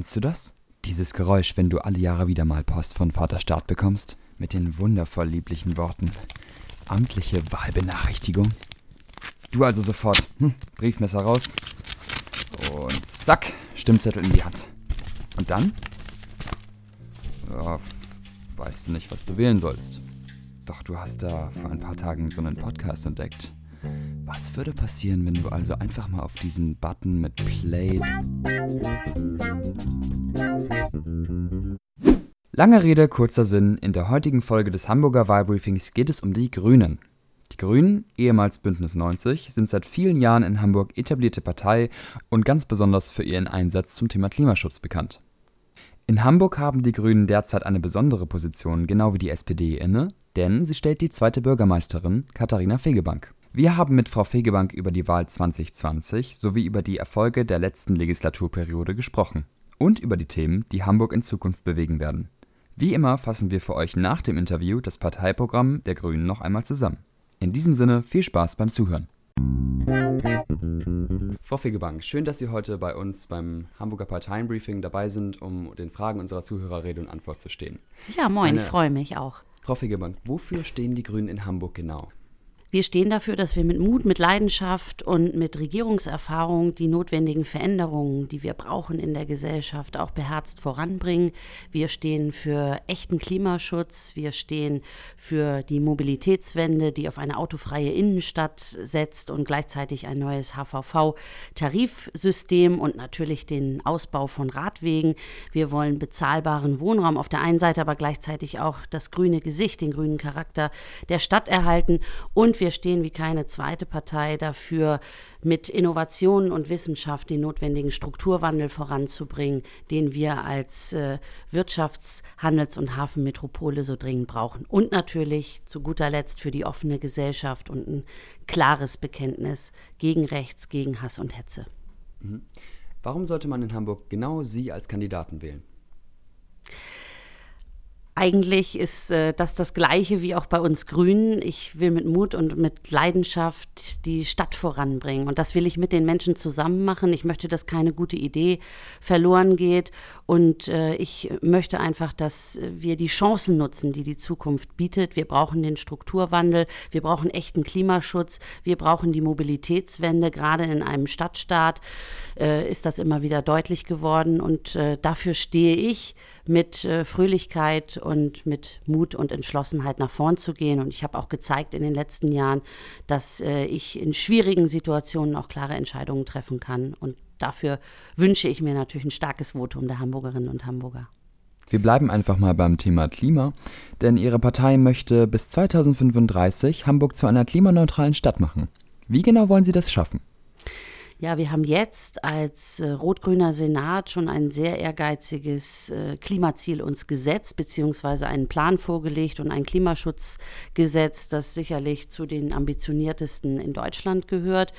Kennst du das? Dieses Geräusch, wenn du alle Jahre wieder mal Post von Vater Staat bekommst, mit den wundervoll lieblichen Worten. Amtliche Wahlbenachrichtigung. Du also sofort. Hm, Briefmesser raus. Und zack, Stimmzettel in die Hand. Und dann? Ja, weißt du nicht, was du wählen sollst. Doch du hast da vor ein paar Tagen so einen Podcast entdeckt. Was würde passieren, wenn du also einfach mal auf diesen Button mit Play. Lange Rede, kurzer Sinn. In der heutigen Folge des Hamburger Wahlbriefings geht es um die Grünen. Die Grünen, ehemals Bündnis 90, sind seit vielen Jahren in Hamburg etablierte Partei und ganz besonders für ihren Einsatz zum Thema Klimaschutz bekannt. In Hamburg haben die Grünen derzeit eine besondere Position, genau wie die SPD inne, denn sie stellt die zweite Bürgermeisterin, Katharina Fegebank. Wir haben mit Frau Fegebank über die Wahl 2020 sowie über die Erfolge der letzten Legislaturperiode gesprochen und über die Themen, die Hamburg in Zukunft bewegen werden. Wie immer fassen wir für euch nach dem Interview das Parteiprogramm der Grünen noch einmal zusammen. In diesem Sinne viel Spaß beim Zuhören. Frau Fegebank, schön, dass Sie heute bei uns beim Hamburger Parteienbriefing dabei sind, um den Fragen unserer Zuhörer Rede und Antwort zu stehen. Ja, moin, Meine, ich freue mich auch. Frau Fegebank, wofür stehen die Grünen in Hamburg genau? Wir stehen dafür, dass wir mit Mut, mit Leidenschaft und mit Regierungserfahrung die notwendigen Veränderungen, die wir brauchen in der Gesellschaft, auch beherzt voranbringen. Wir stehen für echten Klimaschutz. Wir stehen für die Mobilitätswende, die auf eine autofreie Innenstadt setzt und gleichzeitig ein neues HVV-Tarifsystem und natürlich den Ausbau von Radwegen. Wir wollen bezahlbaren Wohnraum auf der einen Seite, aber gleichzeitig auch das grüne Gesicht, den grünen Charakter der Stadt erhalten und wir stehen wie keine zweite Partei dafür, mit Innovationen und Wissenschaft den notwendigen Strukturwandel voranzubringen, den wir als äh, Wirtschafts-, Handels- und Hafenmetropole so dringend brauchen. Und natürlich zu guter Letzt für die offene Gesellschaft und ein klares Bekenntnis gegen Rechts, gegen Hass und Hetze. Mhm. Warum sollte man in Hamburg genau Sie als Kandidaten wählen? Eigentlich ist äh, das das Gleiche wie auch bei uns Grünen. Ich will mit Mut und mit Leidenschaft die Stadt voranbringen. Und das will ich mit den Menschen zusammen machen. Ich möchte, dass keine gute Idee verloren geht. Und äh, ich möchte einfach, dass wir die Chancen nutzen, die die Zukunft bietet. Wir brauchen den Strukturwandel. Wir brauchen echten Klimaschutz. Wir brauchen die Mobilitätswende. Gerade in einem Stadtstaat äh, ist das immer wieder deutlich geworden. Und äh, dafür stehe ich mit äh, Fröhlichkeit und mit Mut und Entschlossenheit nach vorn zu gehen. Und ich habe auch gezeigt in den letzten Jahren, dass äh, ich in schwierigen Situationen auch klare Entscheidungen treffen kann. Und dafür wünsche ich mir natürlich ein starkes Votum der Hamburgerinnen und Hamburger. Wir bleiben einfach mal beim Thema Klima, denn Ihre Partei möchte bis 2035 Hamburg zu einer klimaneutralen Stadt machen. Wie genau wollen Sie das schaffen? Ja, wir haben jetzt als äh, rot-grüner Senat schon ein sehr ehrgeiziges äh, Klimaziel uns gesetzt, beziehungsweise einen Plan vorgelegt und ein Klimaschutzgesetz, das sicherlich zu den ambitioniertesten in Deutschland gehört.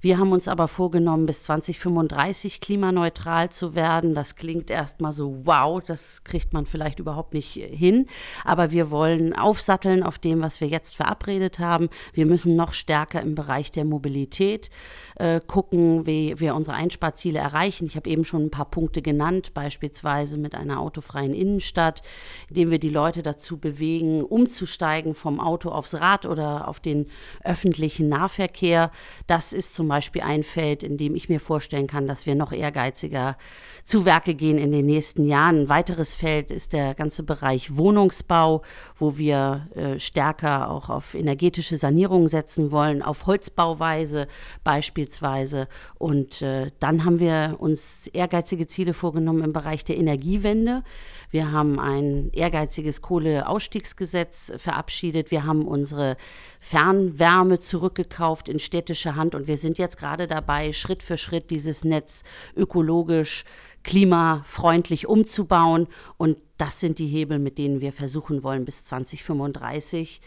Wir haben uns aber vorgenommen, bis 2035 klimaneutral zu werden. Das klingt erstmal so, wow, das kriegt man vielleicht überhaupt nicht hin. Aber wir wollen aufsatteln auf dem, was wir jetzt verabredet haben. Wir müssen noch stärker im Bereich der Mobilität äh, gucken, wie wir unsere Einsparziele erreichen. Ich habe eben schon ein paar Punkte genannt, beispielsweise mit einer autofreien Innenstadt, indem wir die Leute dazu bewegen, umzusteigen vom Auto aufs Rad oder auf den öffentlichen Nahverkehr. Das ist zum Beispiel ein Feld, in dem ich mir vorstellen kann, dass wir noch ehrgeiziger zu Werke gehen in den nächsten Jahren. Ein weiteres Feld ist der ganze Bereich Wohnungsbau, wo wir äh, stärker auch auf energetische Sanierung setzen wollen, auf Holzbauweise beispielsweise. Und äh, dann haben wir uns ehrgeizige Ziele vorgenommen im Bereich der Energiewende. Wir haben ein ehrgeiziges Kohleausstiegsgesetz verabschiedet. Wir haben unsere Fernwärme zurückgekauft in städtische Hand und wir sind jetzt gerade dabei, Schritt für Schritt dieses Netz ökologisch klimafreundlich umzubauen. Und das sind die Hebel, mit denen wir versuchen wollen, bis 2035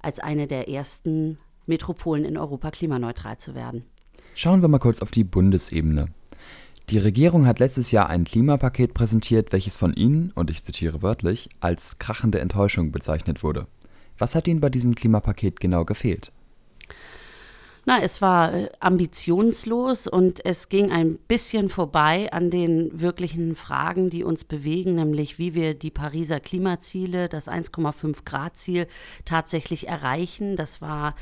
als eine der ersten Metropolen in Europa klimaneutral zu werden. Schauen wir mal kurz auf die Bundesebene. Die Regierung hat letztes Jahr ein Klimapaket präsentiert, welches von Ihnen, und ich zitiere wörtlich, als krachende Enttäuschung bezeichnet wurde. Was hat Ihnen bei diesem Klimapaket genau gefehlt? Na, es war äh, ambitionslos und es ging ein bisschen vorbei an den wirklichen Fragen, die uns bewegen, nämlich wie wir die Pariser Klimaziele, das 1,5 Grad Ziel tatsächlich erreichen. Das war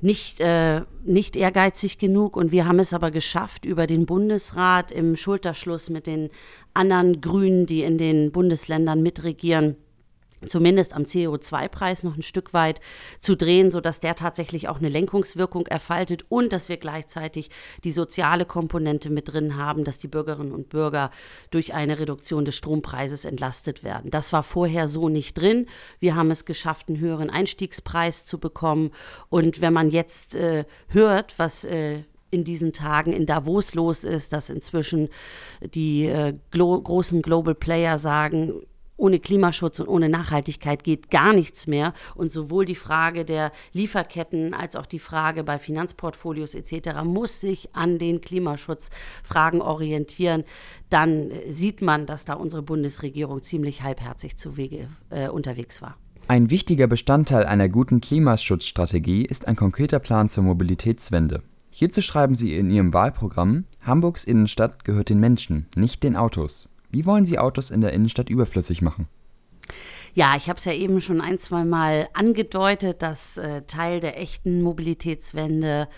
nicht, äh, nicht ehrgeizig genug. Und wir haben es aber geschafft, über den Bundesrat im Schulterschluss mit den anderen Grünen, die in den Bundesländern mitregieren, zumindest am CO2-Preis noch ein Stück weit zu drehen, sodass der tatsächlich auch eine Lenkungswirkung erfaltet und dass wir gleichzeitig die soziale Komponente mit drin haben, dass die Bürgerinnen und Bürger durch eine Reduktion des Strompreises entlastet werden. Das war vorher so nicht drin. Wir haben es geschafft, einen höheren Einstiegspreis zu bekommen. Und wenn man jetzt äh, hört, was äh, in diesen Tagen in Davos los ist, dass inzwischen die äh, glo großen Global Player sagen, ohne Klimaschutz und ohne Nachhaltigkeit geht gar nichts mehr. Und sowohl die Frage der Lieferketten als auch die Frage bei Finanzportfolios etc. muss sich an den Klimaschutzfragen orientieren. Dann sieht man, dass da unsere Bundesregierung ziemlich halbherzig zu Wege äh, unterwegs war. Ein wichtiger Bestandteil einer guten Klimaschutzstrategie ist ein konkreter Plan zur Mobilitätswende. Hierzu schreiben Sie in Ihrem Wahlprogramm, Hamburgs Innenstadt gehört den Menschen, nicht den Autos. Wie wollen Sie Autos in der Innenstadt überflüssig machen? Ja, ich habe es ja eben schon ein, zwei Mal angedeutet, dass äh, Teil der echten Mobilitätswende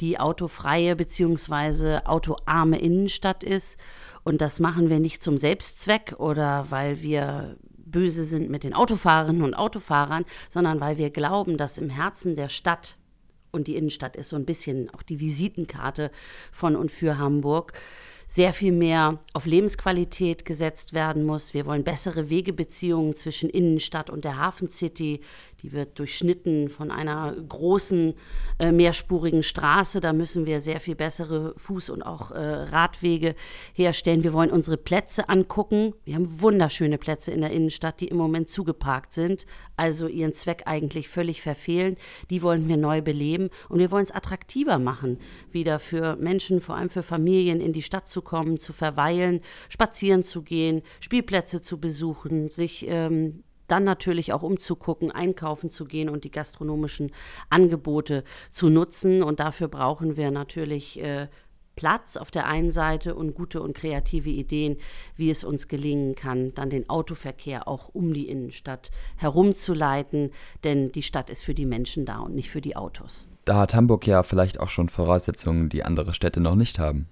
die autofreie bzw. autoarme Innenstadt ist. Und das machen wir nicht zum Selbstzweck oder weil wir böse sind mit den Autofahrerinnen und Autofahrern, sondern weil wir glauben, dass im Herzen der Stadt und die Innenstadt ist so ein bisschen auch die Visitenkarte von und für Hamburg sehr viel mehr auf Lebensqualität gesetzt werden muss. Wir wollen bessere Wegebeziehungen zwischen Innenstadt und der Hafencity. Die wird durchschnitten von einer großen äh, mehrspurigen Straße. Da müssen wir sehr viel bessere Fuß- und auch äh, Radwege herstellen. Wir wollen unsere Plätze angucken. Wir haben wunderschöne Plätze in der Innenstadt, die im Moment zugeparkt sind, also ihren Zweck eigentlich völlig verfehlen. Die wollen wir neu beleben und wir wollen es attraktiver machen, wieder für Menschen, vor allem für Familien in die Stadt zu kommen, zu verweilen, spazieren zu gehen, Spielplätze zu besuchen, sich ähm, dann natürlich auch umzugucken, einkaufen zu gehen und die gastronomischen Angebote zu nutzen. Und dafür brauchen wir natürlich äh, Platz auf der einen Seite und gute und kreative Ideen, wie es uns gelingen kann, dann den Autoverkehr auch um die Innenstadt herumzuleiten, denn die Stadt ist für die Menschen da und nicht für die Autos. Da hat Hamburg ja vielleicht auch schon Voraussetzungen, die andere Städte noch nicht haben.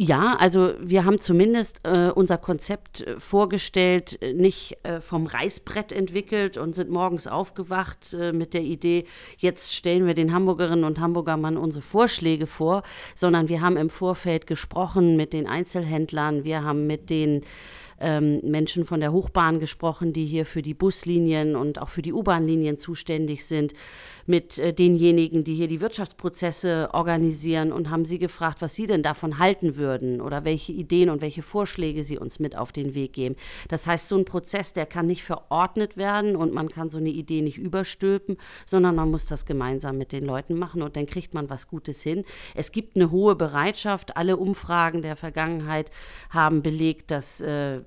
Ja, also wir haben zumindest äh, unser Konzept äh, vorgestellt, äh, nicht äh, vom Reißbrett entwickelt und sind morgens aufgewacht äh, mit der Idee, jetzt stellen wir den Hamburgerinnen und Hamburgern unsere Vorschläge vor, sondern wir haben im Vorfeld gesprochen mit den Einzelhändlern, wir haben mit den ähm, Menschen von der Hochbahn gesprochen, die hier für die Buslinien und auch für die U-Bahn-Linien zuständig sind, mit äh, denjenigen, die hier die Wirtschaftsprozesse organisieren und haben sie gefragt, was sie denn davon halten würden oder welche Ideen und welche Vorschläge sie uns mit auf den Weg geben. Das heißt, so ein Prozess, der kann nicht verordnet werden und man kann so eine Idee nicht überstülpen, sondern man muss das gemeinsam mit den Leuten machen und dann kriegt man was Gutes hin. Es gibt eine hohe Bereitschaft. Alle Umfragen der Vergangenheit haben belegt, dass äh,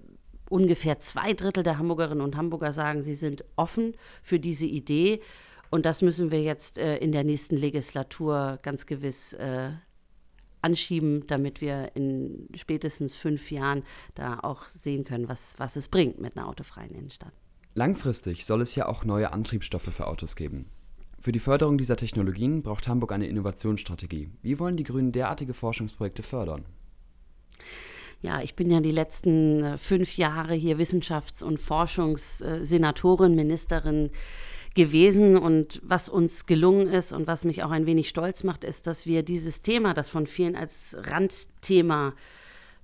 ungefähr zwei Drittel der Hamburgerinnen und Hamburger sagen, sie sind offen für diese Idee. Und das müssen wir jetzt äh, in der nächsten Legislatur ganz gewiss äh, anschieben, damit wir in spätestens fünf Jahren da auch sehen können, was, was es bringt mit einer autofreien Innenstadt. Langfristig soll es ja auch neue Antriebsstoffe für Autos geben. Für die Förderung dieser Technologien braucht Hamburg eine Innovationsstrategie. Wie wollen die Grünen derartige Forschungsprojekte fördern? ja, ich bin ja die letzten äh, fünf Jahre hier Wissenschafts- und Forschungssenatorin, Ministerin gewesen. Und was uns gelungen ist und was mich auch ein wenig stolz macht, ist, dass wir dieses Thema, das von vielen als Randthema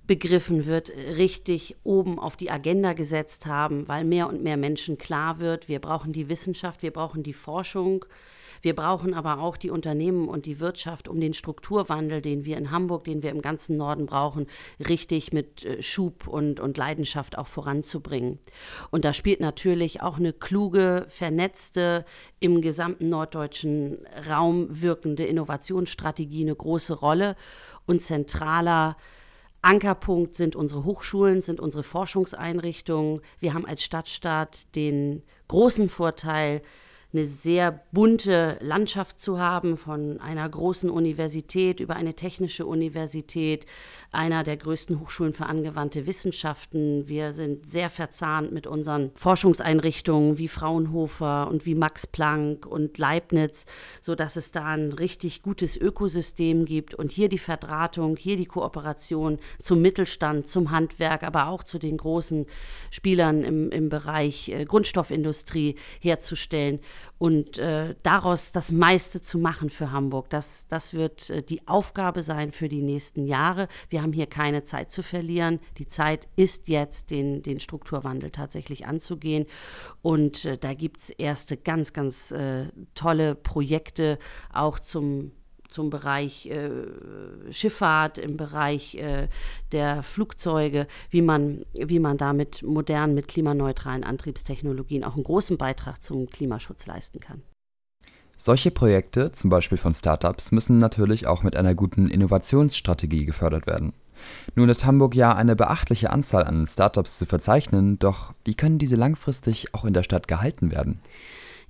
begriffen wird, richtig oben auf die Agenda gesetzt haben, weil mehr und mehr Menschen klar wird, wir brauchen die Wissenschaft, wir brauchen die Forschung, wir brauchen aber auch die Unternehmen und die Wirtschaft, um den Strukturwandel, den wir in Hamburg, den wir im ganzen Norden brauchen, richtig mit äh, Schub und, und Leidenschaft auch voranzubringen. Und da spielt natürlich auch eine kluge, vernetzte, im gesamten norddeutschen Raum wirkende Innovationsstrategie eine große Rolle. Und zentraler Ankerpunkt sind unsere Hochschulen, sind unsere Forschungseinrichtungen. Wir haben als Stadtstaat den großen Vorteil, eine sehr bunte Landschaft zu haben, von einer großen Universität über eine technische Universität, einer der größten Hochschulen für angewandte Wissenschaften. Wir sind sehr verzahnt mit unseren Forschungseinrichtungen wie Fraunhofer und wie Max Planck und Leibniz, sodass es da ein richtig gutes Ökosystem gibt und hier die Verdrahtung, hier die Kooperation zum Mittelstand, zum Handwerk, aber auch zu den großen Spielern im, im Bereich äh, Grundstoffindustrie herzustellen und äh, daraus das meiste zu machen für Hamburg. Das, das wird äh, die Aufgabe sein für die nächsten Jahre. Wir haben hier keine Zeit zu verlieren. Die Zeit ist jetzt, den, den Strukturwandel tatsächlich anzugehen. Und äh, da gibt es erste ganz, ganz äh, tolle Projekte auch zum zum Bereich äh, Schifffahrt, im Bereich äh, der Flugzeuge, wie man, wie man da mit modernen, mit klimaneutralen Antriebstechnologien auch einen großen Beitrag zum Klimaschutz leisten kann. Solche Projekte, zum Beispiel von Startups, müssen natürlich auch mit einer guten Innovationsstrategie gefördert werden. Nun hat Hamburg ja eine beachtliche Anzahl an Startups zu verzeichnen, doch wie können diese langfristig auch in der Stadt gehalten werden?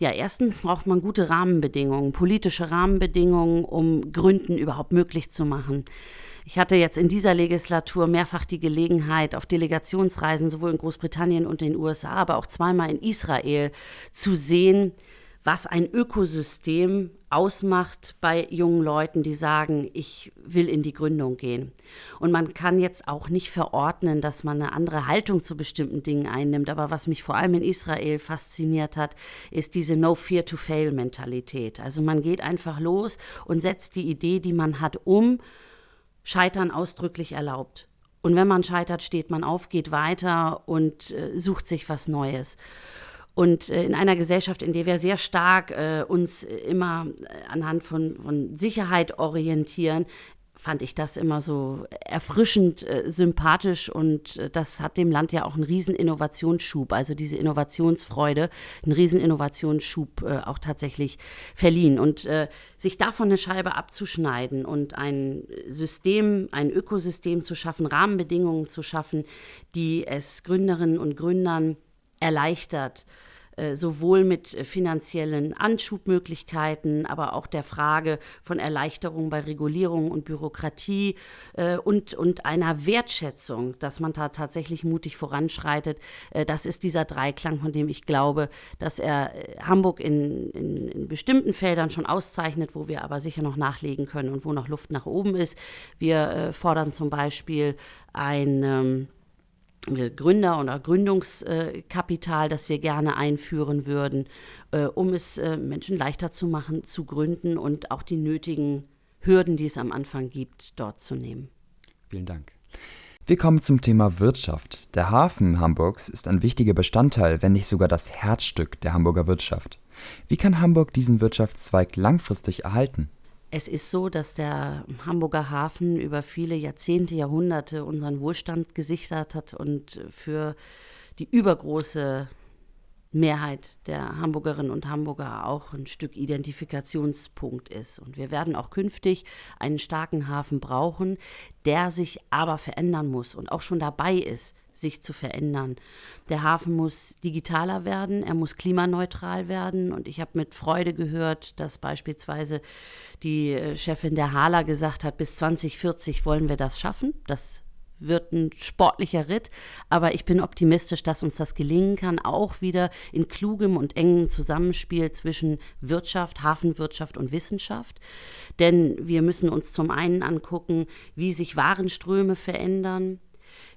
Ja, erstens braucht man gute Rahmenbedingungen, politische Rahmenbedingungen, um Gründen überhaupt möglich zu machen. Ich hatte jetzt in dieser Legislatur mehrfach die Gelegenheit, auf Delegationsreisen sowohl in Großbritannien und den USA, aber auch zweimal in Israel zu sehen, was ein Ökosystem ausmacht bei jungen Leuten, die sagen, ich will in die Gründung gehen. Und man kann jetzt auch nicht verordnen, dass man eine andere Haltung zu bestimmten Dingen einnimmt. Aber was mich vor allem in Israel fasziniert hat, ist diese No Fear to Fail Mentalität. Also man geht einfach los und setzt die Idee, die man hat, um. Scheitern ausdrücklich erlaubt. Und wenn man scheitert, steht man auf, geht weiter und äh, sucht sich was Neues. Und äh, in einer Gesellschaft, in der wir sehr stark äh, uns immer äh, anhand von, von Sicherheit orientieren, fand ich das immer so erfrischend äh, sympathisch. Und äh, das hat dem Land ja auch einen riesen Innovationsschub, also diese Innovationsfreude, einen riesen Innovationsschub äh, auch tatsächlich verliehen. Und äh, sich davon eine Scheibe abzuschneiden und ein System, ein Ökosystem zu schaffen, Rahmenbedingungen zu schaffen, die es Gründerinnen und Gründern erleichtert, sowohl mit finanziellen Anschubmöglichkeiten, aber auch der Frage von Erleichterung bei Regulierung und Bürokratie äh, und, und einer Wertschätzung, dass man da tatsächlich mutig voranschreitet. Äh, das ist dieser Dreiklang, von dem ich glaube, dass er Hamburg in, in, in bestimmten Feldern schon auszeichnet, wo wir aber sicher noch nachlegen können und wo noch Luft nach oben ist. Wir fordern zum Beispiel ein ähm, Gründer- oder Gründungskapital, das wir gerne einführen würden, äh, um es äh, Menschen leichter zu machen, zu gründen und auch die nötigen Hürden, die es am Anfang gibt, dort zu nehmen. Vielen Dank. Wir kommen zum Thema Wirtschaft. Der Hafen Hamburgs ist ein wichtiger Bestandteil, wenn nicht sogar das Herzstück der Hamburger Wirtschaft. Wie kann Hamburg diesen Wirtschaftszweig langfristig erhalten? Es ist so, dass der Hamburger Hafen über viele Jahrzehnte, Jahrhunderte unseren Wohlstand gesichert hat und für die übergroße Mehrheit der Hamburgerinnen und Hamburger auch ein Stück Identifikationspunkt ist. Und wir werden auch künftig einen starken Hafen brauchen, der sich aber verändern muss und auch schon dabei ist, sich zu verändern. Der Hafen muss digitaler werden, er muss klimaneutral werden. Und ich habe mit Freude gehört, dass beispielsweise die äh, Chefin der Hala gesagt hat, bis 2040 wollen wir das schaffen. Das wird ein sportlicher Ritt, aber ich bin optimistisch, dass uns das gelingen kann, auch wieder in klugem und engem Zusammenspiel zwischen Wirtschaft, Hafenwirtschaft und Wissenschaft. Denn wir müssen uns zum einen angucken, wie sich Warenströme verändern,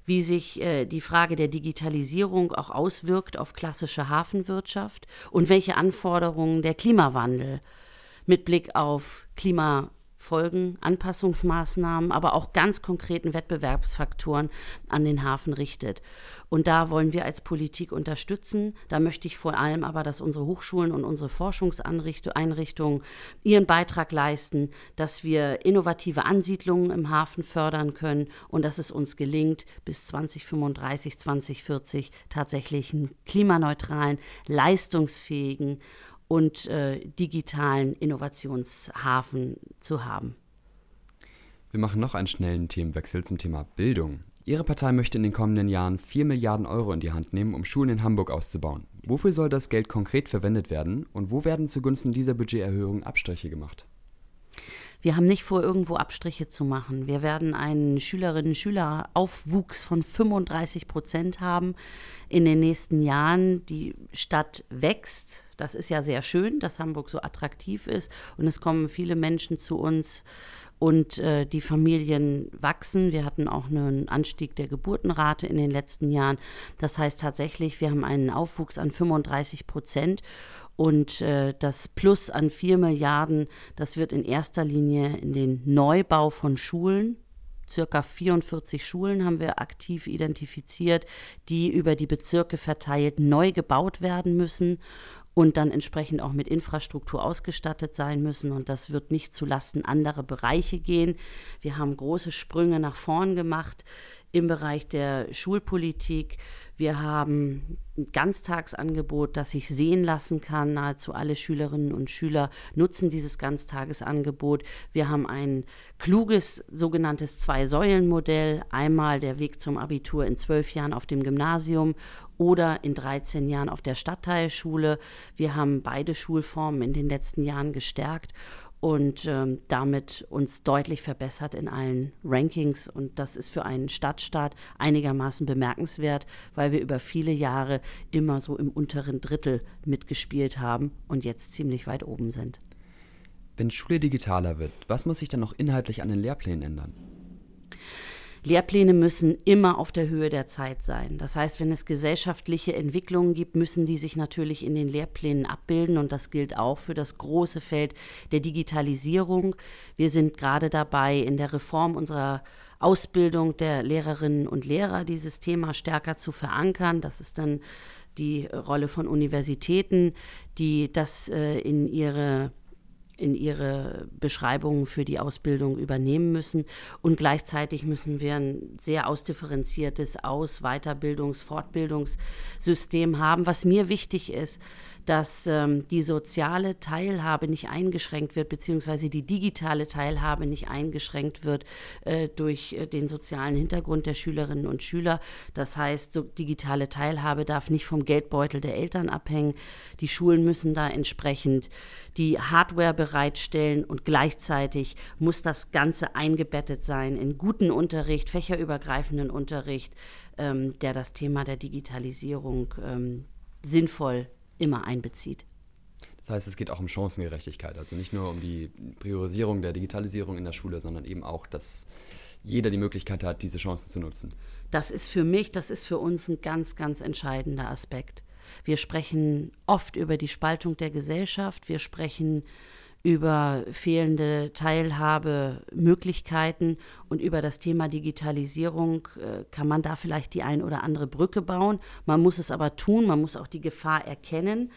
wie sich äh, die Frage der Digitalisierung auch auswirkt auf klassische Hafenwirtschaft und welche Anforderungen der Klimawandel mit Blick auf Klima Folgen, Anpassungsmaßnahmen, aber auch ganz konkreten Wettbewerbsfaktoren an den Hafen richtet. Und da wollen wir als Politik unterstützen. Da möchte ich vor allem aber, dass unsere Hochschulen und unsere Forschungseinrichtungen ihren Beitrag leisten, dass wir innovative Ansiedlungen im Hafen fördern können und dass es uns gelingt, bis 2035, 2040 tatsächlich einen klimaneutralen, leistungsfähigen und äh, digitalen Innovationshafen zu haben. Wir machen noch einen schnellen Themenwechsel zum Thema Bildung. Ihre Partei möchte in den kommenden Jahren 4 Milliarden Euro in die Hand nehmen, um Schulen in Hamburg auszubauen. Wofür soll das Geld konkret verwendet werden und wo werden zugunsten dieser Budgeterhöhung Abstriche gemacht? Wir haben nicht vor, irgendwo Abstriche zu machen. Wir werden einen Schülerinnen-Schüler-Aufwuchs von 35 Prozent haben in den nächsten Jahren. Die Stadt wächst. Das ist ja sehr schön, dass Hamburg so attraktiv ist. Und es kommen viele Menschen zu uns und äh, die Familien wachsen. Wir hatten auch einen Anstieg der Geburtenrate in den letzten Jahren. Das heißt tatsächlich, wir haben einen Aufwuchs an 35 Prozent und äh, das Plus an 4 Milliarden, das wird in erster Linie in den Neubau von Schulen circa 44 Schulen haben wir aktiv identifiziert, die über die Bezirke verteilt neu gebaut werden müssen und dann entsprechend auch mit Infrastruktur ausgestattet sein müssen. Und das wird nicht zulasten anderer Bereiche gehen. Wir haben große Sprünge nach vorn gemacht im Bereich der Schulpolitik. Wir haben ein Ganztagsangebot, das sich sehen lassen kann. Nahezu alle Schülerinnen und Schüler nutzen dieses Ganztagesangebot. Wir haben ein kluges sogenanntes Zwei-Säulen-Modell. Einmal der Weg zum Abitur in zwölf Jahren auf dem Gymnasium oder in 13 Jahren auf der Stadtteilschule. Wir haben beide Schulformen in den letzten Jahren gestärkt und ähm, damit uns deutlich verbessert in allen Rankings. Und das ist für einen Stadtstaat einigermaßen bemerkenswert, weil wir über viele Jahre immer so im unteren Drittel mitgespielt haben und jetzt ziemlich weit oben sind. Wenn Schule digitaler wird, was muss sich dann noch inhaltlich an den Lehrplänen ändern? Lehrpläne müssen immer auf der Höhe der Zeit sein. Das heißt, wenn es gesellschaftliche Entwicklungen gibt, müssen die sich natürlich in den Lehrplänen abbilden und das gilt auch für das große Feld der Digitalisierung. Wir sind gerade dabei, in der Reform unserer Ausbildung der Lehrerinnen und Lehrer dieses Thema stärker zu verankern. Das ist dann die Rolle von Universitäten, die das äh, in ihre in ihre Beschreibungen für die Ausbildung übernehmen müssen. Und gleichzeitig müssen wir ein sehr ausdifferenziertes Aus-, Weiterbildungs-, Fortbildungssystem haben. Was mir wichtig ist, dass ähm, die soziale Teilhabe nicht eingeschränkt wird, beziehungsweise die digitale Teilhabe nicht eingeschränkt wird äh, durch äh, den sozialen Hintergrund der Schülerinnen und Schüler. Das heißt, so digitale Teilhabe darf nicht vom Geldbeutel der Eltern abhängen. Die Schulen müssen da entsprechend die Hardware bereitstellen und gleichzeitig muss das Ganze eingebettet sein in guten Unterricht, fächerübergreifenden Unterricht, ähm, der das Thema der Digitalisierung ähm, sinnvoll immer einbezieht. Das heißt, es geht auch um Chancengerechtigkeit, also nicht nur um die Priorisierung der Digitalisierung in der Schule, sondern eben auch, dass jeder die Möglichkeit hat, diese Chancen zu nutzen. Das ist für mich, das ist für uns ein ganz, ganz entscheidender Aspekt. Wir sprechen oft über die Spaltung der Gesellschaft, wir sprechen über fehlende Teilhabemöglichkeiten und über das Thema Digitalisierung äh, kann man da vielleicht die ein oder andere Brücke bauen. Man muss es aber tun, man muss auch die Gefahr erkennen,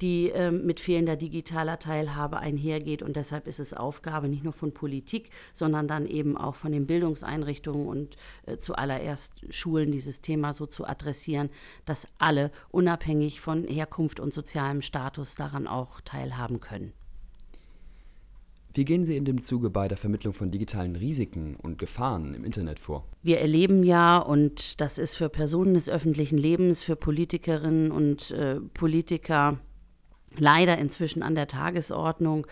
die äh, mit fehlender digitaler Teilhabe einhergeht. Und deshalb ist es Aufgabe nicht nur von Politik, sondern dann eben auch von den Bildungseinrichtungen und äh, zuallererst Schulen dieses Thema so zu adressieren, dass alle unabhängig von Herkunft und sozialem Status daran auch teilhaben können. Wie gehen Sie in dem Zuge bei der Vermittlung von digitalen Risiken und Gefahren im Internet vor? Wir erleben ja, und das ist für Personen des öffentlichen Lebens, für Politikerinnen und äh, Politiker leider inzwischen an der Tagesordnung,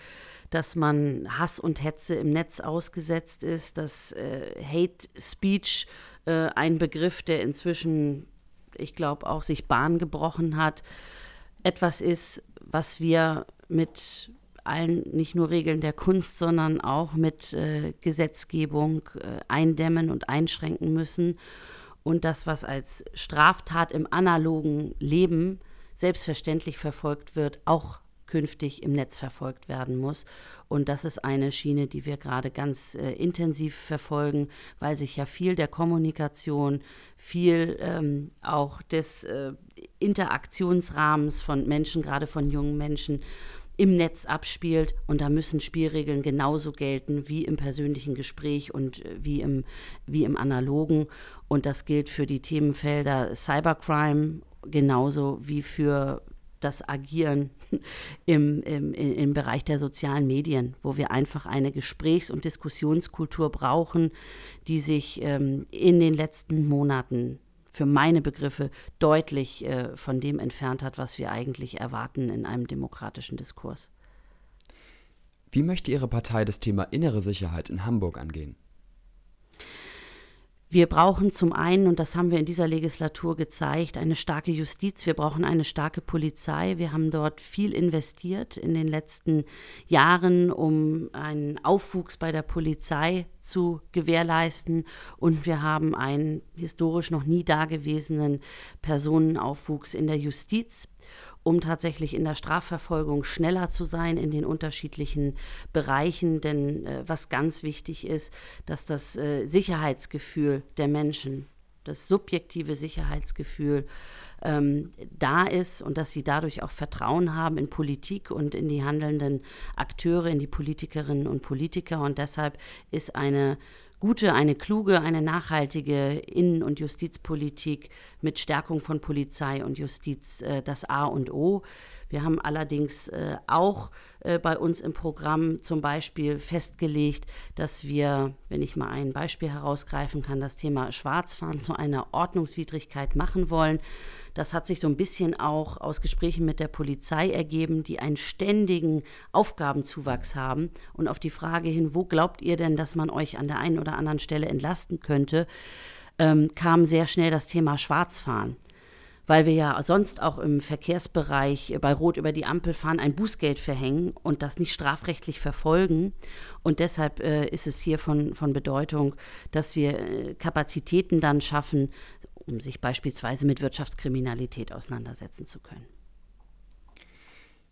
dass man Hass und Hetze im Netz ausgesetzt ist, dass äh, Hate Speech äh, ein Begriff, der inzwischen, ich glaube, auch sich Bahn gebrochen hat, etwas ist, was wir mit allen nicht nur Regeln der Kunst, sondern auch mit äh, Gesetzgebung äh, eindämmen und einschränken müssen. Und das, was als Straftat im analogen Leben selbstverständlich verfolgt wird, auch künftig im Netz verfolgt werden muss. Und das ist eine Schiene, die wir gerade ganz äh, intensiv verfolgen, weil sich ja viel der Kommunikation, viel ähm, auch des äh, Interaktionsrahmens von Menschen, gerade von jungen Menschen, im Netz abspielt. Und da müssen Spielregeln genauso gelten wie im persönlichen Gespräch und äh, wie im, wie im analogen. Und das gilt für die Themenfelder Cybercrime genauso wie für das Agieren im, im, im Bereich der sozialen Medien, wo wir einfach eine Gesprächs- und Diskussionskultur brauchen, die sich ähm, in den letzten Monaten für meine Begriffe deutlich äh, von dem entfernt hat, was wir eigentlich erwarten in einem demokratischen Diskurs. Wie möchte Ihre Partei das Thema innere Sicherheit in Hamburg angehen? Wir brauchen zum einen, und das haben wir in dieser Legislatur gezeigt, eine starke Justiz. Wir brauchen eine starke Polizei. Wir haben dort viel investiert in den letzten Jahren, um einen Aufwuchs bei der Polizei zu gewährleisten. Und wir haben einen historisch noch nie dagewesenen Personenaufwuchs in der Justiz um tatsächlich in der Strafverfolgung schneller zu sein in den unterschiedlichen Bereichen. Denn äh, was ganz wichtig ist, dass das äh, Sicherheitsgefühl der Menschen, das subjektive Sicherheitsgefühl ähm, da ist und dass sie dadurch auch Vertrauen haben in Politik und in die handelnden Akteure, in die Politikerinnen und Politiker. Und deshalb ist eine gute, eine kluge, eine nachhaltige Innen- und Justizpolitik mit Stärkung von Polizei und Justiz äh, das A und O. Wir haben allerdings äh, auch äh, bei uns im Programm zum Beispiel festgelegt, dass wir, wenn ich mal ein Beispiel herausgreifen kann, das Thema Schwarzfahren zu einer Ordnungswidrigkeit machen wollen. Das hat sich so ein bisschen auch aus Gesprächen mit der Polizei ergeben, die einen ständigen Aufgabenzuwachs haben. Und auf die Frage hin, wo glaubt ihr denn, dass man euch an der einen oder anderen Stelle entlasten könnte, ähm, kam sehr schnell das Thema Schwarzfahren weil wir ja sonst auch im Verkehrsbereich bei Rot über die Ampel fahren, ein Bußgeld verhängen und das nicht strafrechtlich verfolgen. Und deshalb äh, ist es hier von, von Bedeutung, dass wir äh, Kapazitäten dann schaffen, um sich beispielsweise mit Wirtschaftskriminalität auseinandersetzen zu können.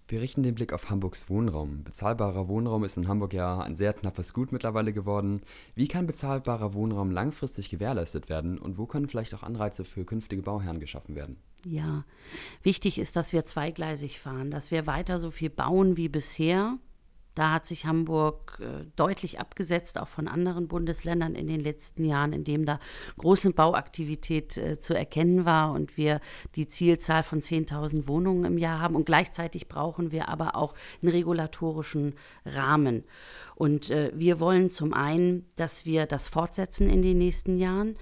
Wir richten den Blick auf Hamburgs Wohnraum. Bezahlbarer Wohnraum ist in Hamburg ja ein sehr knappes Gut mittlerweile geworden. Wie kann bezahlbarer Wohnraum langfristig gewährleistet werden und wo können vielleicht auch Anreize für künftige Bauherren geschaffen werden? Ja, wichtig ist, dass wir zweigleisig fahren, dass wir weiter so viel bauen wie bisher, da hat sich Hamburg äh, deutlich abgesetzt, auch von anderen Bundesländern in den letzten Jahren, indem da große Bauaktivität äh, zu erkennen war und wir die Zielzahl von 10.000 Wohnungen im Jahr haben. Und gleichzeitig brauchen wir aber auch einen regulatorischen Rahmen. Und äh, wir wollen zum einen, dass wir das fortsetzen in den nächsten Jahren.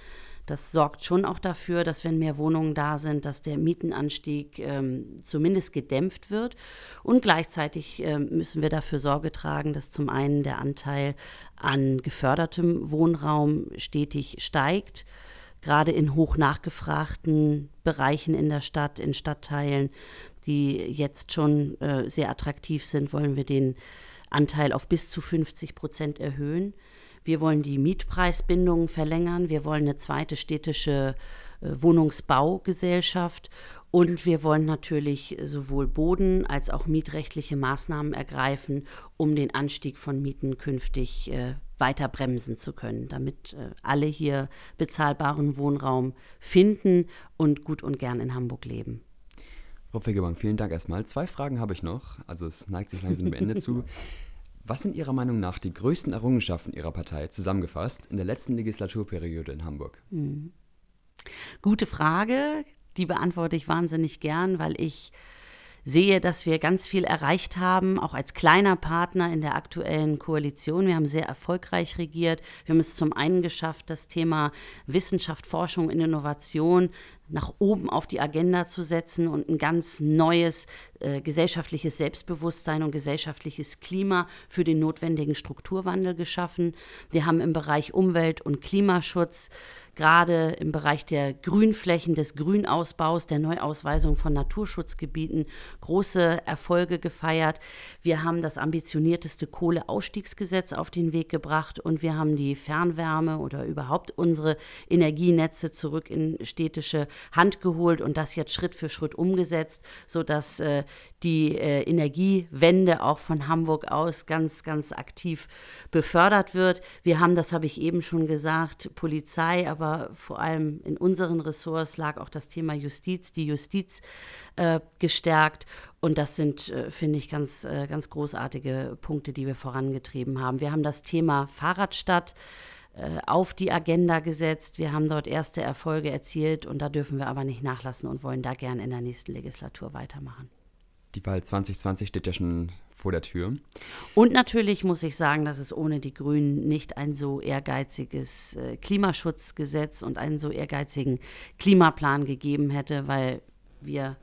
Das sorgt schon auch dafür, dass wenn mehr Wohnungen da sind, dass der Mietenanstieg ähm, zumindest gedämpft wird. Und gleichzeitig ähm, müssen wir dafür Sorge tragen, dass zum einen der Anteil an gefördertem Wohnraum stetig steigt gerade in hoch nachgefragten Bereichen in der Stadt, in Stadtteilen, die jetzt schon äh, sehr attraktiv sind, wollen wir den Anteil auf bis zu 50 Prozent erhöhen. Wir wollen die Mietpreisbindungen verlängern. Wir wollen eine zweite städtische äh, Wohnungsbaugesellschaft. Und wir wollen natürlich sowohl Boden- als auch mietrechtliche Maßnahmen ergreifen, um den Anstieg von Mieten künftig äh, weiter bremsen zu können, damit äh, alle hier bezahlbaren Wohnraum finden und gut und gern in Hamburg leben. Frau Fegebank, vielen Dank erstmal. Zwei Fragen habe ich noch. Also es neigt sich langsam dem Ende zu. Was sind Ihrer Meinung nach die größten Errungenschaften Ihrer Partei zusammengefasst in der letzten Legislaturperiode in Hamburg? Hm. Gute Frage. Die beantworte ich wahnsinnig gern, weil ich sehe, dass wir ganz viel erreicht haben, auch als kleiner Partner in der aktuellen Koalition. Wir haben sehr erfolgreich regiert. Wir haben es zum einen geschafft, das Thema Wissenschaft, Forschung und Innovation nach oben auf die Agenda zu setzen und ein ganz neues äh, gesellschaftliches Selbstbewusstsein und gesellschaftliches Klima für den notwendigen Strukturwandel geschaffen. Wir haben im Bereich Umwelt- und Klimaschutz gerade im Bereich der Grünflächen, des Grünausbaus, der Neuausweisung von Naturschutzgebieten große Erfolge gefeiert. Wir haben das ambitionierteste Kohleausstiegsgesetz auf den Weg gebracht und wir haben die Fernwärme oder überhaupt unsere Energienetze zurück in städtische Hand geholt und das jetzt Schritt für Schritt umgesetzt, sodass äh, die äh, Energiewende auch von Hamburg aus ganz, ganz aktiv befördert wird. Wir haben, das habe ich eben schon gesagt, Polizei, aber vor allem in unseren Ressorts lag auch das Thema Justiz, die Justiz äh, gestärkt. Und das sind, äh, finde ich, ganz, äh, ganz großartige Punkte, die wir vorangetrieben haben. Wir haben das Thema Fahrradstadt auf die Agenda gesetzt. Wir haben dort erste Erfolge erzielt und da dürfen wir aber nicht nachlassen und wollen da gern in der nächsten Legislatur weitermachen. Die Wahl 2020 steht ja schon vor der Tür. Und natürlich muss ich sagen, dass es ohne die Grünen nicht ein so ehrgeiziges äh, Klimaschutzgesetz und einen so ehrgeizigen Klimaplan gegeben hätte, weil wir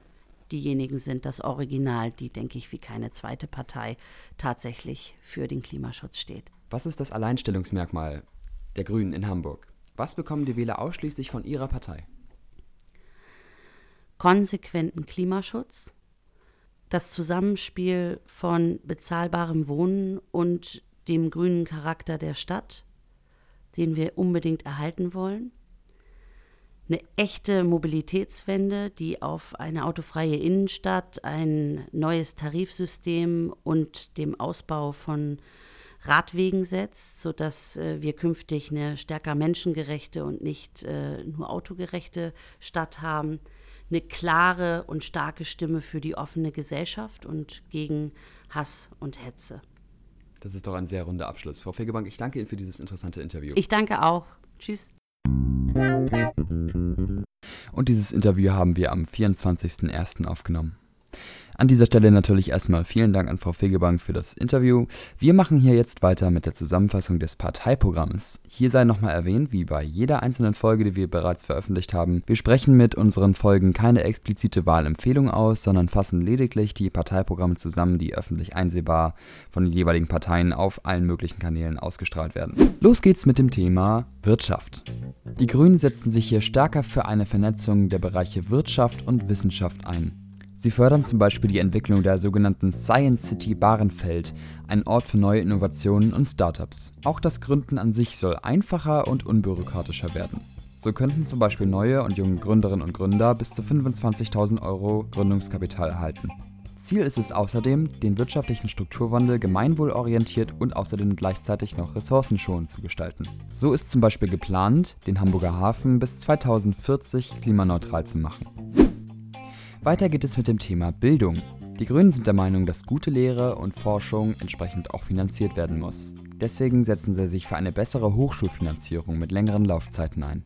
diejenigen sind, das Original, die, denke ich, wie keine zweite Partei tatsächlich für den Klimaschutz steht. Was ist das Alleinstellungsmerkmal der Grünen in Hamburg? Was bekommen die Wähler ausschließlich von ihrer Partei? Konsequenten Klimaschutz, das Zusammenspiel von bezahlbarem Wohnen und dem grünen Charakter der Stadt, den wir unbedingt erhalten wollen, eine echte Mobilitätswende, die auf eine autofreie Innenstadt, ein neues Tarifsystem und dem Ausbau von Radwegen setzt, sodass äh, wir künftig eine stärker menschengerechte und nicht äh, nur autogerechte Stadt haben. Eine klare und starke Stimme für die offene Gesellschaft und gegen Hass und Hetze. Das ist doch ein sehr runder Abschluss. Frau Fegebank, ich danke Ihnen für dieses interessante Interview. Ich danke auch. Tschüss. Und dieses Interview haben wir am 24.01. aufgenommen. An dieser Stelle natürlich erstmal vielen Dank an Frau Fegebank für das Interview. Wir machen hier jetzt weiter mit der Zusammenfassung des Parteiprogramms. Hier sei nochmal erwähnt, wie bei jeder einzelnen Folge, die wir bereits veröffentlicht haben, wir sprechen mit unseren Folgen keine explizite Wahlempfehlung aus, sondern fassen lediglich die Parteiprogramme zusammen, die öffentlich einsehbar von den jeweiligen Parteien auf allen möglichen Kanälen ausgestrahlt werden. Los geht's mit dem Thema Wirtschaft. Die Grünen setzen sich hier stärker für eine Vernetzung der Bereiche Wirtschaft und Wissenschaft ein. Sie fördern zum Beispiel die Entwicklung der sogenannten Science City Bahrenfeld, ein Ort für neue Innovationen und Startups. Auch das Gründen an sich soll einfacher und unbürokratischer werden. So könnten zum Beispiel neue und junge Gründerinnen und Gründer bis zu 25.000 Euro Gründungskapital erhalten. Ziel ist es außerdem, den wirtschaftlichen Strukturwandel gemeinwohlorientiert und außerdem gleichzeitig noch ressourcenschonend zu gestalten. So ist zum Beispiel geplant, den Hamburger Hafen bis 2040 klimaneutral zu machen. Weiter geht es mit dem Thema Bildung. Die Grünen sind der Meinung, dass gute Lehre und Forschung entsprechend auch finanziert werden muss. Deswegen setzen sie sich für eine bessere Hochschulfinanzierung mit längeren Laufzeiten ein.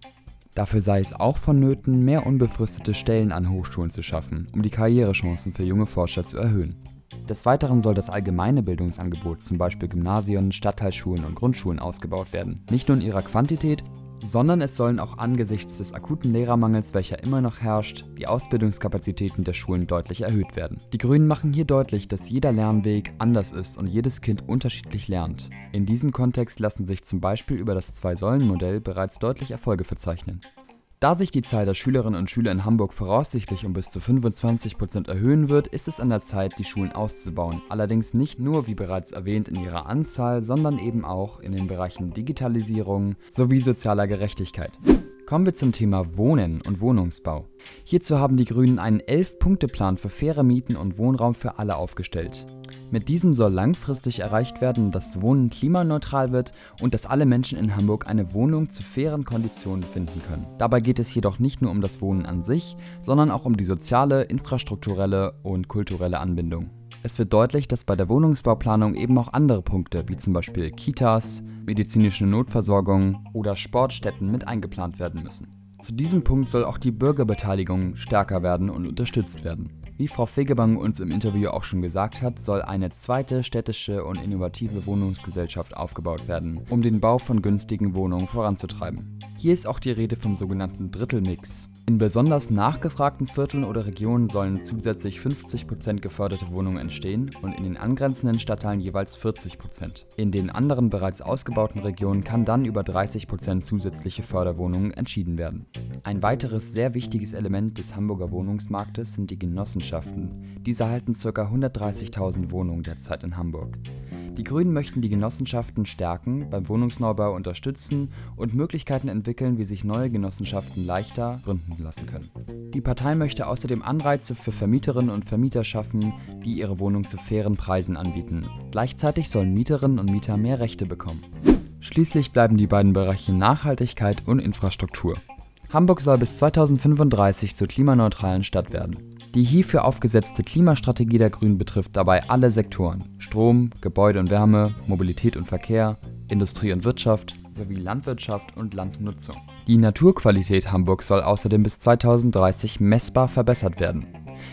Dafür sei es auch vonnöten, mehr unbefristete Stellen an Hochschulen zu schaffen, um die Karrierechancen für junge Forscher zu erhöhen. Des Weiteren soll das allgemeine Bildungsangebot, zum Beispiel Gymnasien, Stadtteilschulen und Grundschulen, ausgebaut werden. Nicht nur in ihrer Quantität, sondern es sollen auch angesichts des akuten Lehrermangels, welcher immer noch herrscht, die Ausbildungskapazitäten der Schulen deutlich erhöht werden. Die Grünen machen hier deutlich, dass jeder Lernweg anders ist und jedes Kind unterschiedlich lernt. In diesem Kontext lassen sich zum Beispiel über das Zwei-Säulen-Modell bereits deutlich Erfolge verzeichnen. Da sich die Zahl der Schülerinnen und Schüler in Hamburg voraussichtlich um bis zu 25 Prozent erhöhen wird, ist es an der Zeit, die Schulen auszubauen. Allerdings nicht nur, wie bereits erwähnt, in ihrer Anzahl, sondern eben auch in den Bereichen Digitalisierung sowie sozialer Gerechtigkeit. Kommen wir zum Thema Wohnen und Wohnungsbau. Hierzu haben die Grünen einen 11-Punkte-Plan für faire Mieten und Wohnraum für alle aufgestellt. Mit diesem soll langfristig erreicht werden, dass Wohnen klimaneutral wird und dass alle Menschen in Hamburg eine Wohnung zu fairen Konditionen finden können. Dabei geht es jedoch nicht nur um das Wohnen an sich, sondern auch um die soziale, infrastrukturelle und kulturelle Anbindung. Es wird deutlich, dass bei der Wohnungsbauplanung eben auch andere Punkte, wie zum Beispiel Kitas, medizinische Notversorgung oder Sportstätten mit eingeplant werden müssen. Zu diesem Punkt soll auch die Bürgerbeteiligung stärker werden und unterstützt werden. Wie Frau Fegebang uns im Interview auch schon gesagt hat, soll eine zweite städtische und innovative Wohnungsgesellschaft aufgebaut werden, um den Bau von günstigen Wohnungen voranzutreiben. Hier ist auch die Rede vom sogenannten Drittelmix. In besonders nachgefragten Vierteln oder Regionen sollen zusätzlich 50% geförderte Wohnungen entstehen und in den angrenzenden Stadtteilen jeweils 40%. In den anderen bereits ausgebauten Regionen kann dann über 30% zusätzliche Förderwohnungen entschieden werden. Ein weiteres sehr wichtiges Element des Hamburger Wohnungsmarktes sind die Genossenschaften. Diese halten ca. 130.000 Wohnungen derzeit in Hamburg. Die Grünen möchten die Genossenschaften stärken, beim Wohnungsneubau unterstützen und Möglichkeiten entwickeln, wie sich neue Genossenschaften leichter gründen lassen können. Die Partei möchte außerdem Anreize für Vermieterinnen und Vermieter schaffen, die ihre Wohnung zu fairen Preisen anbieten. Gleichzeitig sollen Mieterinnen und Mieter mehr Rechte bekommen. Schließlich bleiben die beiden Bereiche Nachhaltigkeit und Infrastruktur. Hamburg soll bis 2035 zur klimaneutralen Stadt werden. Die hierfür aufgesetzte Klimastrategie der Grünen betrifft dabei alle Sektoren: Strom, Gebäude und Wärme, Mobilität und Verkehr, Industrie und Wirtschaft sowie Landwirtschaft und Landnutzung. Die Naturqualität Hamburgs soll außerdem bis 2030 messbar verbessert werden.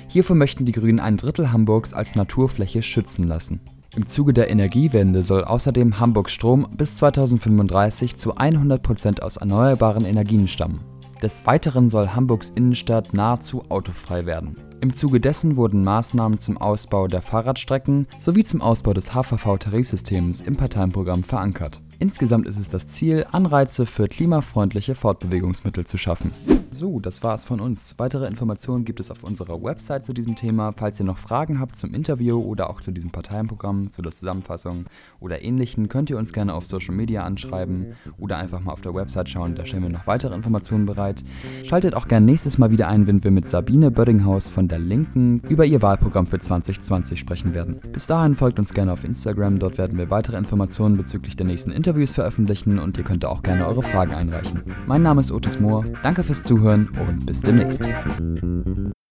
Hierfür möchten die Grünen ein Drittel Hamburgs als Naturfläche schützen lassen. Im Zuge der Energiewende soll außerdem Hamburgs Strom bis 2035 zu 100% aus erneuerbaren Energien stammen. Des Weiteren soll Hamburgs Innenstadt nahezu autofrei werden. Im Zuge dessen wurden Maßnahmen zum Ausbau der Fahrradstrecken sowie zum Ausbau des HVV-Tarifsystems im Parteienprogramm verankert. Insgesamt ist es das Ziel, Anreize für klimafreundliche Fortbewegungsmittel zu schaffen. So, das war es von uns. Weitere Informationen gibt es auf unserer Website zu diesem Thema. Falls ihr noch Fragen habt zum Interview oder auch zu diesem Parteienprogramm, zu der Zusammenfassung oder ähnlichen, könnt ihr uns gerne auf Social Media anschreiben oder einfach mal auf der Website schauen. Da stellen wir noch weitere Informationen bereit. Schaltet auch gerne nächstes Mal wieder ein, wenn wir mit Sabine Böddinghaus von der Linken über ihr Wahlprogramm für 2020 sprechen werden. Bis dahin folgt uns gerne auf Instagram. Dort werden wir weitere Informationen bezüglich der nächsten Interviews veröffentlichen und ihr könnt auch gerne eure Fragen einreichen. Mein Name ist Otis Moore. Danke fürs Zuhören und bis demnächst.